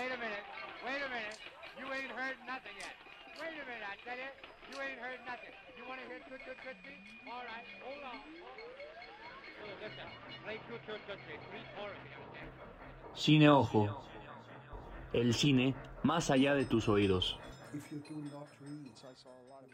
Wait a minute. Wait a minute. You ain't heard nothing yet. Wait a minute, I tell you. You ain't heard nothing. You want to hear Toot Toot Tootsie? All right, hold on. So listen, play Toot Toot Tootsie. Three choruses, okay? Cine Ojo. El cine más allá de tus oídos. if you're doing doctor reads, I saw a lot of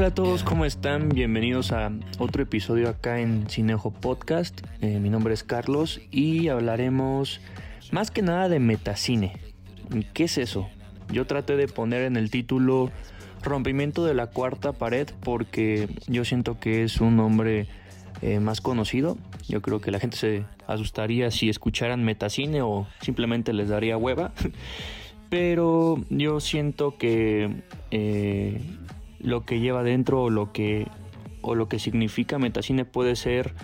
Hola a todos, ¿cómo están? Bienvenidos a otro episodio acá en Cineojo Podcast. Eh, mi nombre es Carlos y hablaremos más que nada de metacine. ¿Qué es eso? Yo traté de poner en el título Rompimiento de la cuarta pared porque yo siento que es un nombre eh, más conocido. Yo creo que la gente se asustaría si escucharan metacine o simplemente les daría hueva. Pero yo siento que eh, lo que lleva dentro o lo que, o lo que significa metacine puede ser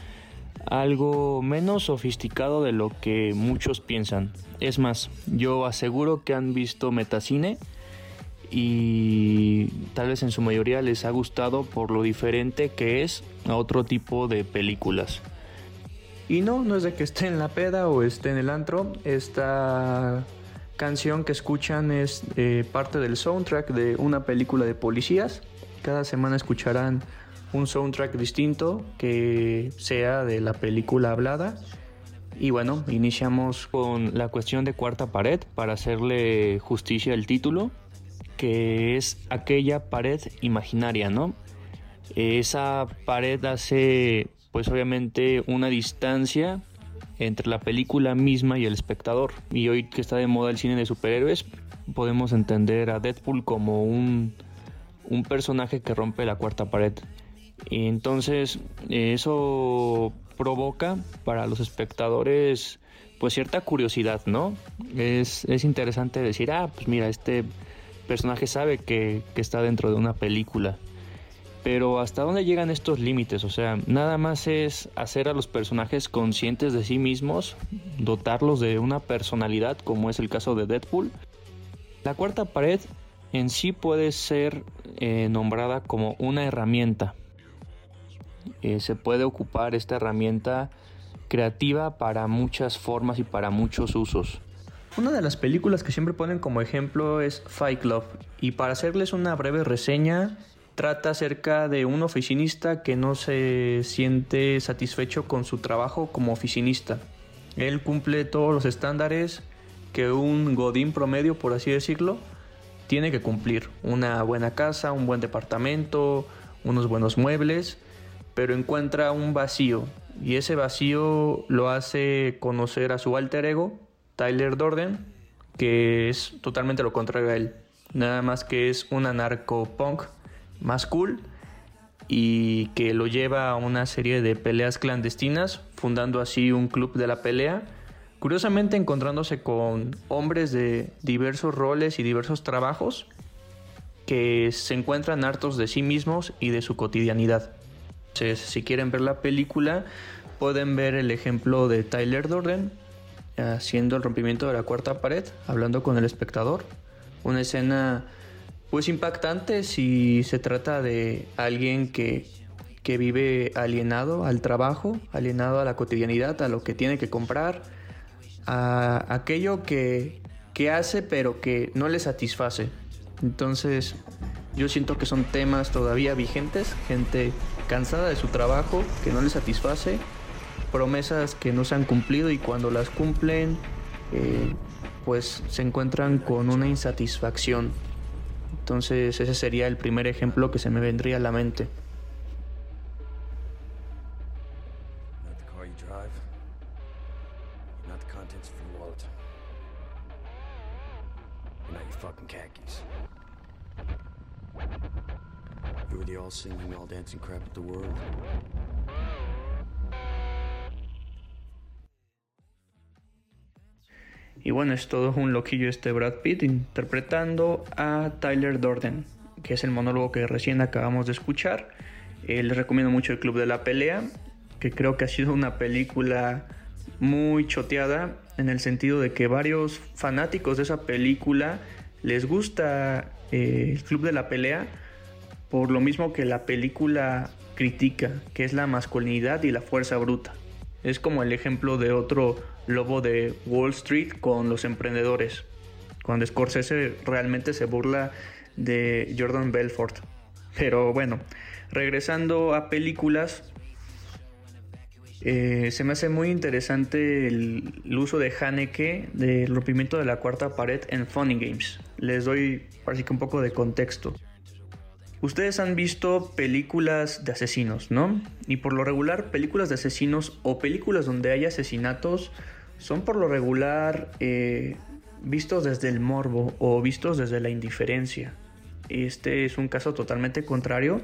algo menos sofisticado de lo que muchos piensan. Es más, yo aseguro que han visto metacine y tal vez en su mayoría les ha gustado por lo diferente que es a otro tipo de películas. Y no, no es de que esté en la peda o esté en el antro. Esta canción que escuchan es eh, parte del soundtrack de una película de policías. Cada semana escucharán un soundtrack distinto que sea de la película hablada. Y bueno, iniciamos con la cuestión de cuarta pared para hacerle justicia al título, que es aquella pared imaginaria, ¿no? Esa pared hace pues obviamente una distancia entre la película misma y el espectador. Y hoy que está de moda el cine de superhéroes, podemos entender a Deadpool como un, un personaje que rompe la cuarta pared. Y entonces eso provoca para los espectadores pues cierta curiosidad, ¿no? Es, es interesante decir, ah, pues mira, este personaje sabe que, que está dentro de una película. Pero ¿hasta dónde llegan estos límites? O sea, nada más es hacer a los personajes conscientes de sí mismos, dotarlos de una personalidad, como es el caso de Deadpool. La cuarta pared en sí puede ser eh, nombrada como una herramienta. Eh, se puede ocupar esta herramienta creativa para muchas formas y para muchos usos. Una de las películas que siempre ponen como ejemplo es Fight Club. Y para hacerles una breve reseña, trata acerca de un oficinista que no se siente satisfecho con su trabajo como oficinista. Él cumple todos los estándares que un godín promedio, por así decirlo, tiene que cumplir. Una buena casa, un buen departamento, unos buenos muebles, pero encuentra un vacío y ese vacío lo hace conocer a su alter ego, Tyler Dorden, que es totalmente lo contrario a él. Nada más que es un anarco-punk más cool y que lo lleva a una serie de peleas clandestinas, fundando así un club de la pelea. Curiosamente encontrándose con hombres de diversos roles y diversos trabajos que se encuentran hartos de sí mismos y de su cotidianidad. Entonces, si quieren ver la película, pueden ver el ejemplo de Tyler Durden haciendo el rompimiento de la cuarta pared, hablando con el espectador. Una escena pues impactante si se trata de alguien que, que vive alienado al trabajo, alienado a la cotidianidad, a lo que tiene que comprar, a aquello que, que hace pero que no le satisface. Entonces yo siento que son temas todavía vigentes, gente cansada de su trabajo, que no le satisface, promesas que no se han cumplido y cuando las cumplen eh, pues se encuentran con una insatisfacción. Entonces ese sería el primer ejemplo que se me vendría a la mente. You. You're the all singing, all dancing crap of the world. Y bueno, es todo un loquillo este Brad Pitt interpretando a Tyler Dorden, que es el monólogo que recién acabamos de escuchar. Eh, les recomiendo mucho el Club de la Pelea, que creo que ha sido una película muy choteada en el sentido de que varios fanáticos de esa película les gusta eh, el Club de la Pelea por lo mismo que la película critica, que es la masculinidad y la fuerza bruta. Es como el ejemplo de otro lobo de Wall Street con los emprendedores, cuando Scorsese realmente se burla de Jordan Belfort. Pero bueno, regresando a películas, eh, se me hace muy interesante el, el, uso de Haneke del rompimiento de la cuarta pared en Funny Games. Les doy así que un poco de contexto. Ustedes han visto películas de asesinos, ¿no? Y por lo regular, películas de asesinos o películas donde hay asesinatos son por lo regular eh, vistos desde el morbo o vistos desde la indiferencia. Este es un caso totalmente contrario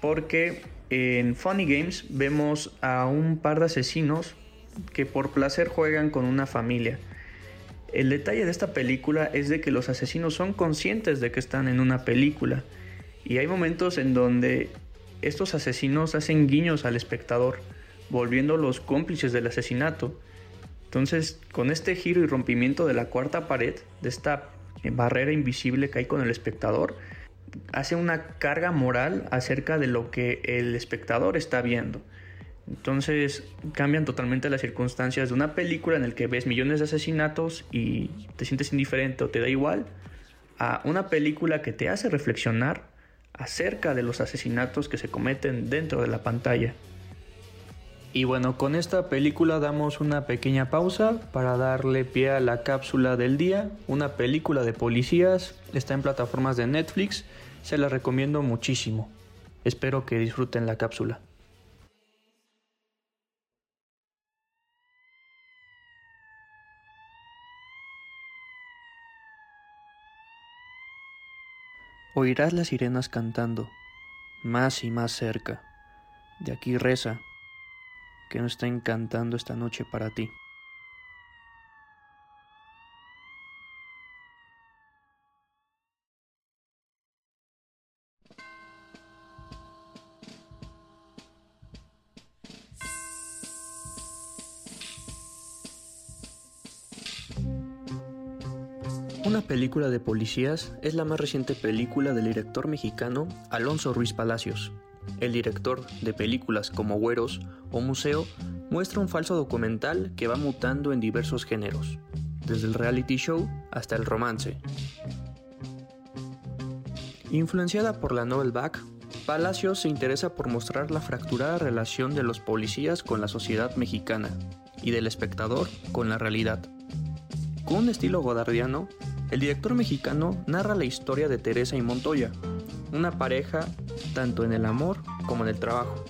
porque en Funny Games vemos a un par de asesinos que por placer juegan con una familia. El detalle de esta película es de que los asesinos son conscientes de que están en una película y hay momentos en donde estos asesinos hacen guiños al espectador, volviéndolos cómplices del asesinato. Entonces, con este giro y rompimiento de la cuarta pared, de esta barrera invisible que hay con el espectador, hace una carga moral acerca de lo que el espectador está viendo. Entonces cambian totalmente las circunstancias de una película en la que ves millones de asesinatos y te sientes indiferente o te da igual, a una película que te hace reflexionar acerca de los asesinatos que se cometen dentro de la pantalla. Y bueno, con esta película damos una pequeña pausa para darle pie a la cápsula del día, una película de policías, está en plataformas de Netflix, se la recomiendo muchísimo. Espero que disfruten la cápsula. Oirás las sirenas cantando, más y más cerca. De aquí reza, que no está encantando esta noche para ti. Una película de policías es la más reciente película del director mexicano Alonso Ruiz Palacios. El director de películas como Güeros o Museo muestra un falso documental que va mutando en diversos géneros, desde el reality show hasta el romance. Influenciada por la novel Back, Palacios se interesa por mostrar la fracturada relación de los policías con la sociedad mexicana y del espectador con la realidad. Con un estilo godardiano, el director mexicano narra la historia de Teresa y Montoya, una pareja tanto en el amor como en el trabajo,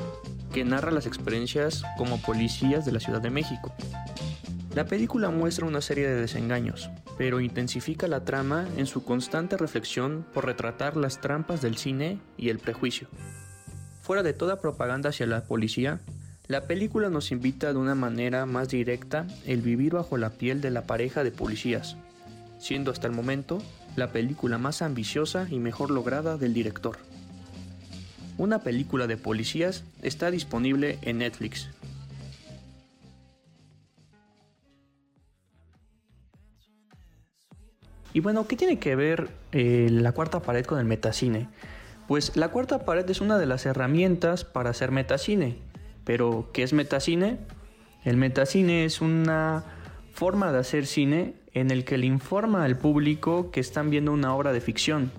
que narra las experiencias como policías de la Ciudad de México. La película muestra una serie de desengaños, pero intensifica la trama en su constante reflexión por retratar las trampas del cine y el prejuicio. Fuera de toda propaganda hacia la policía, la película nos invita de una manera más directa el vivir bajo la piel de la pareja de policías, siendo hasta el momento la película más ambiciosa y mejor lograda del director. Una película de policías está disponible en Netflix. Y bueno, ¿qué tiene que ver eh, la cuarta pared con el metacine? Pues la cuarta pared es una de las herramientas para hacer metacine. Pero, ¿qué es metacine? El metacine es una forma de hacer cine en el que le informa al público que están viendo una obra de ficción.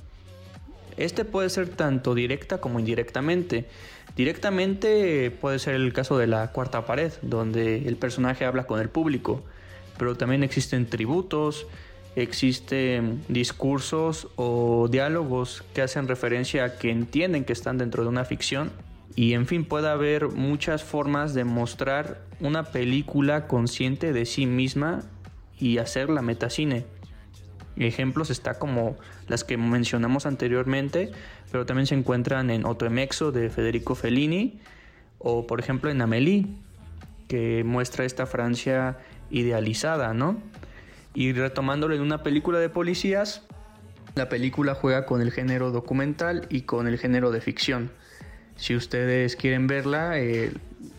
Este puede ser tanto directa como indirectamente. Directamente puede ser el caso de la cuarta pared, donde el personaje habla con el público, pero también existen tributos, existen discursos o diálogos que hacen referencia a que entienden que están dentro de una ficción y en fin puede haber muchas formas de mostrar una película consciente de sí misma y hacer la metacine. Ejemplos está como las que mencionamos anteriormente, pero también se encuentran en Otoemexo de Federico Fellini o por ejemplo en Amélie, que muestra esta Francia idealizada, ¿no? Y retomándolo en una película de policías, la película juega con el género documental y con el género de ficción. Si ustedes quieren verla, eh,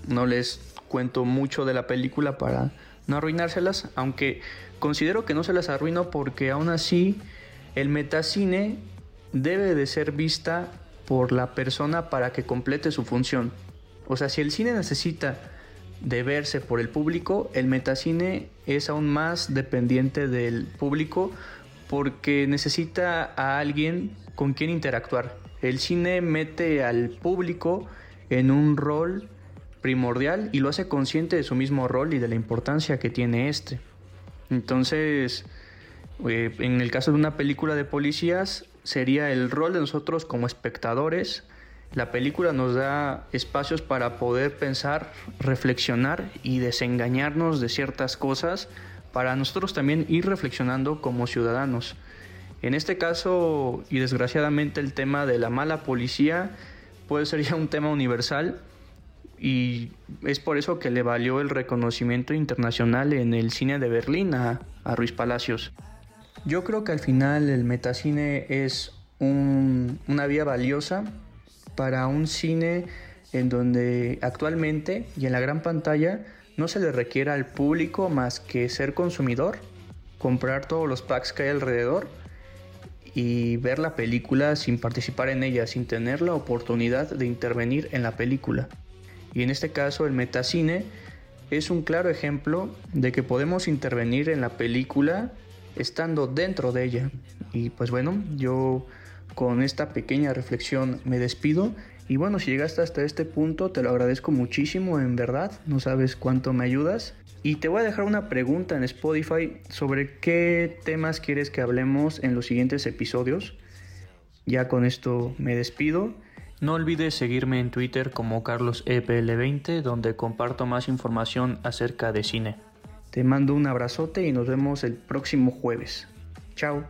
no les cuento mucho de la película para no arruinárselas, aunque considero que no se las arruino porque aún así el metacine debe de ser vista por la persona para que complete su función. O sea, si el cine necesita de verse por el público, el metacine es aún más dependiente del público porque necesita a alguien con quien interactuar. El cine mete al público en un rol primordial y lo hace consciente de su mismo rol y de la importancia que tiene este. Entonces, eh, en el caso de una película de policías, sería el rol de nosotros como espectadores. La película nos da espacios para poder pensar, reflexionar y desengañarnos de ciertas cosas para nosotros también ir reflexionando como ciudadanos. En este caso, y desgraciadamente el tema de la mala policía puede ser ya un tema universal y es por eso que le valió el reconocimiento internacional en el cine de Berlín a, a Ruiz Palacios. Yo creo que al final el metacine es una vía valiosa para un cine en donde actualmente y en la gran pantalla no se le requiere al público más que ser consumidor, comprar todos los packs que hay alrededor y ver la película sin participar en ella, sin tener la oportunidad de intervenir en la película. Y en este caso el metacine es un claro ejemplo de que podemos intervenir en la película estando dentro de ella. Y pues bueno, yo con esta pequeña reflexión me despido. Y bueno, si llegaste hasta este punto, te lo agradezco muchísimo, en verdad. No sabes cuánto me ayudas. Y te voy a dejar una pregunta en Spotify sobre qué temas quieres que hablemos en los siguientes episodios. Ya con esto me despido. No olvides seguirme en Twitter como CarlosEPL20, donde comparto más información acerca de cine. Te mando un abrazote y nos vemos el próximo jueves. Chao.